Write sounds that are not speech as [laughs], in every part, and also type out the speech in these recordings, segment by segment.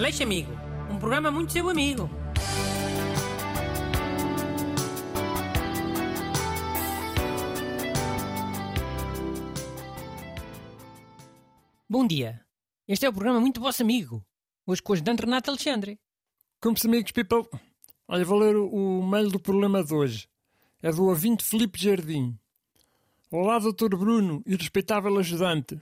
Aleixo Amigo, um programa muito seu amigo. Bom dia. Este é o programa muito vosso amigo. Hoje com o ajudante Renato Alexandre. Como-se amigos, people. Olha, vou ler o mail do problema de hoje. É do ouvinte Felipe Jardim. Olá, Dr. Bruno e respeitável ajudante.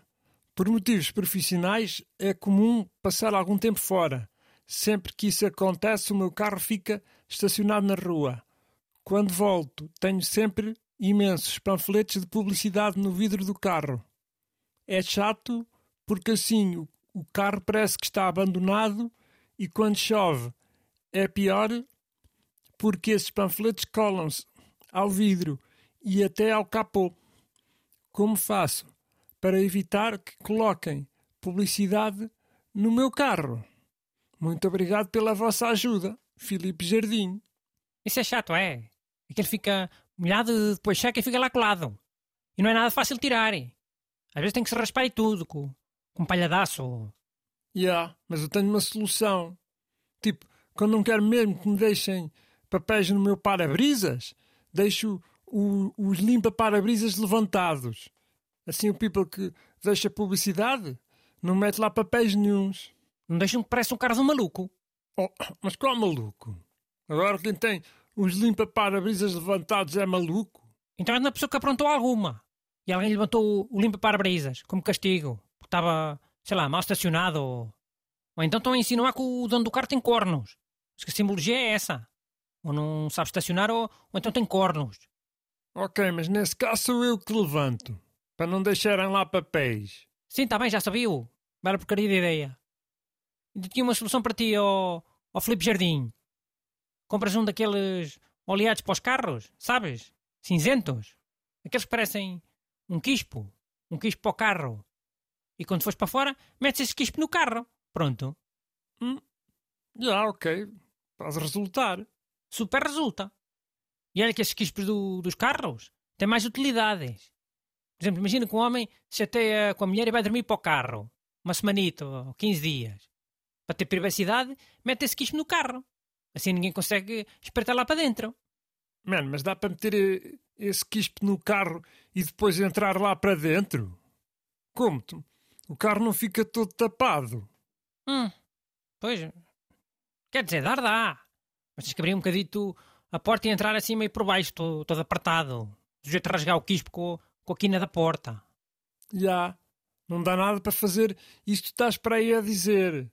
Por motivos profissionais, é comum passar algum tempo fora. Sempre que isso acontece, o meu carro fica estacionado na rua. Quando volto, tenho sempre imensos panfletos de publicidade no vidro do carro. É chato porque assim o carro parece que está abandonado e quando chove é pior porque esses panfletos colam-se ao vidro e até ao capô. Como faço? Para evitar que coloquem publicidade no meu carro. Muito obrigado pela vossa ajuda, Filipe Jardim. Isso é chato, é? Aquele fica molhado e depois seca e fica lá colado. E não é nada fácil tirar. Às vezes tem que se raspar e tudo, com, com um palhadaço. Já, yeah, mas eu tenho uma solução. Tipo, quando não quero mesmo que me deixem papéis no meu para-brisas, deixo o, os limpa-para-brisas levantados. Assim o people que deixa publicidade não mete lá papéis nenhums. Não deixam que parece um cara de um maluco. Oh, mas qual maluco? Agora quem tem os limpa-para-brisas levantados é maluco? Então é uma pessoa que aprontou alguma. E alguém levantou o limpa-para-brisas como castigo. Porque estava, sei lá, mal estacionado. Ou, ou então estão a insinuar que o dono do carro tem cornos. Mas que a simbologia é essa. Ou não sabe estacionar ou, ou então tem cornos. Ok, mas nesse caso sou eu que levanto. Para não deixarem lá papéis. Sim, está bem, já sabia. Bela porcaria de ideia. Ainda tinha uma solução para ti, ó, ó Felipe Jardim. Compras um daqueles oleados para os carros, sabes? Cinzentos. Aqueles que parecem um quispo. Um quispo para o carro. E quando fores para fora, metes esse quispo no carro. Pronto. Hum. Já, ok. Pode resultar. Super resulta. E olha que esses quispos do, dos carros têm mais utilidades. Por exemplo, imagina que um homem se chateia com a mulher e vai dormir para o carro. Uma semanita ou 15 dias. Para ter privacidade, mete esse quispo no carro. Assim ninguém consegue espreitar lá para dentro. Mano, mas dá para meter eh, esse quispo no carro e depois entrar lá para dentro? Como? -te? O carro não fica todo tapado? Hum, pois. Quer dizer, dar dá. Mas tens que abrir um bocadito a porta e entrar assim meio por baixo, todo, todo apertado. Sujeito a rasgar o quispo com, com a quina da porta. Já. Não dá nada para fazer isto que estás para aí a dizer.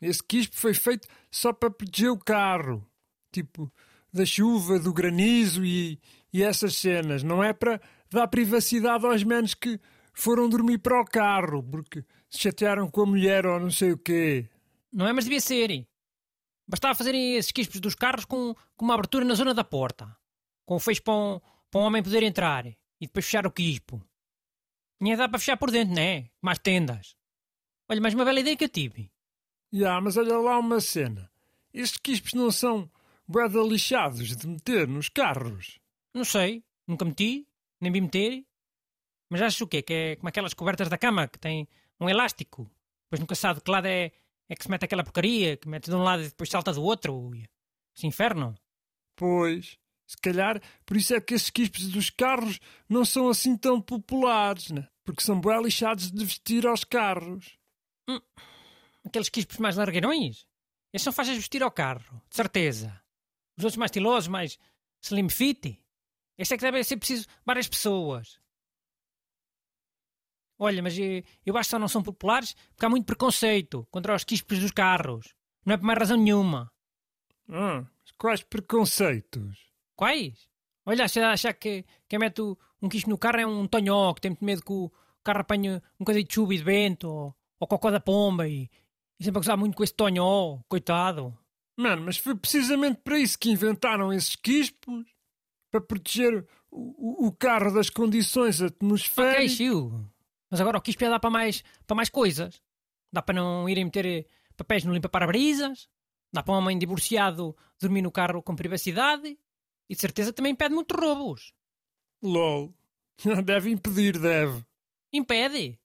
Esse quispo foi feito só para proteger o carro. Tipo, da chuva, do granizo e, e essas cenas. Não é para dar privacidade aos menos que foram dormir para o carro porque se chatearam com a mulher ou não sei o quê. Não é, mas devia ser. Bastava fazerem esses quispos dos carros com, com uma abertura na zona da porta. Com o fecho para um, para um homem poder entrar e depois fechar o quispo. Tinha dá para fechar por dentro, não é? Mais tendas. Olha, mais uma bela ideia que eu tive. Já, yeah, mas olha lá uma cena. Estes quispos não são boeda lixados de meter nos carros? Não sei. Nunca meti. Nem vi meter. Mas acho o quê? Que é como aquelas cobertas da cama que tem um elástico. Depois nunca sabe de que lado é, é que se mete aquela porcaria, que mete de um lado e depois salta do outro. Esse inferno. Pois. Se calhar, por isso é que esses quispos dos carros não são assim tão populares, né? Porque são bem lixados de vestir aos carros. Hum, aqueles quispos mais largueirões? Esses são fáceis de vestir ao carro, de certeza. Os outros mais estilosos, mais slim fit? Esse é que deve ser preciso várias pessoas. Olha, mas eu, eu acho que só não são populares porque há muito preconceito contra os quispos dos carros. Não é por mais razão nenhuma. Ah, quais preconceitos? Quais? Olha, achar, achar que quem mete um quispo no carro é um tonhó, que tem muito medo que o carro apanhe um bocadinho de chuva e de vento, ou, ou cocó da pomba, e, e sempre a gozar muito com esse tonhó, coitado. Mano, mas foi precisamente para isso que inventaram esses quispos? Para proteger o, o, carro das condições atmosféricas? Ok, Chiu. Mas agora o quispo é dar para mais, para mais coisas. Dá para não irem meter papéis no limpa-para-brisas. Dá para um homem divorciado dormir no carro com privacidade. E de certeza também impede muitos roubos. LOL. [laughs] Deve impedir, deve. Impede?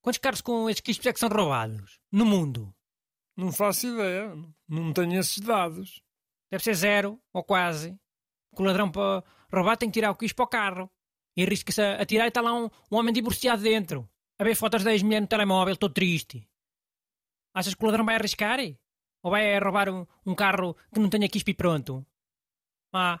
Quantos carros com estes quispos é que são roubados? No mundo? Não faço ideia. Não tenho esses dados. Deve ser zero, ou quase. Que o ladrão para roubar tem que tirar o quis para o carro. E arrisca-se a tirar e está lá um, um homem divorciado dentro. A ver fotos da ex-mulher no telemóvel, todo triste. Achas que o ladrão vai arriscar? Ou vai roubar um, um carro que não tenha quispi pronto? Ah.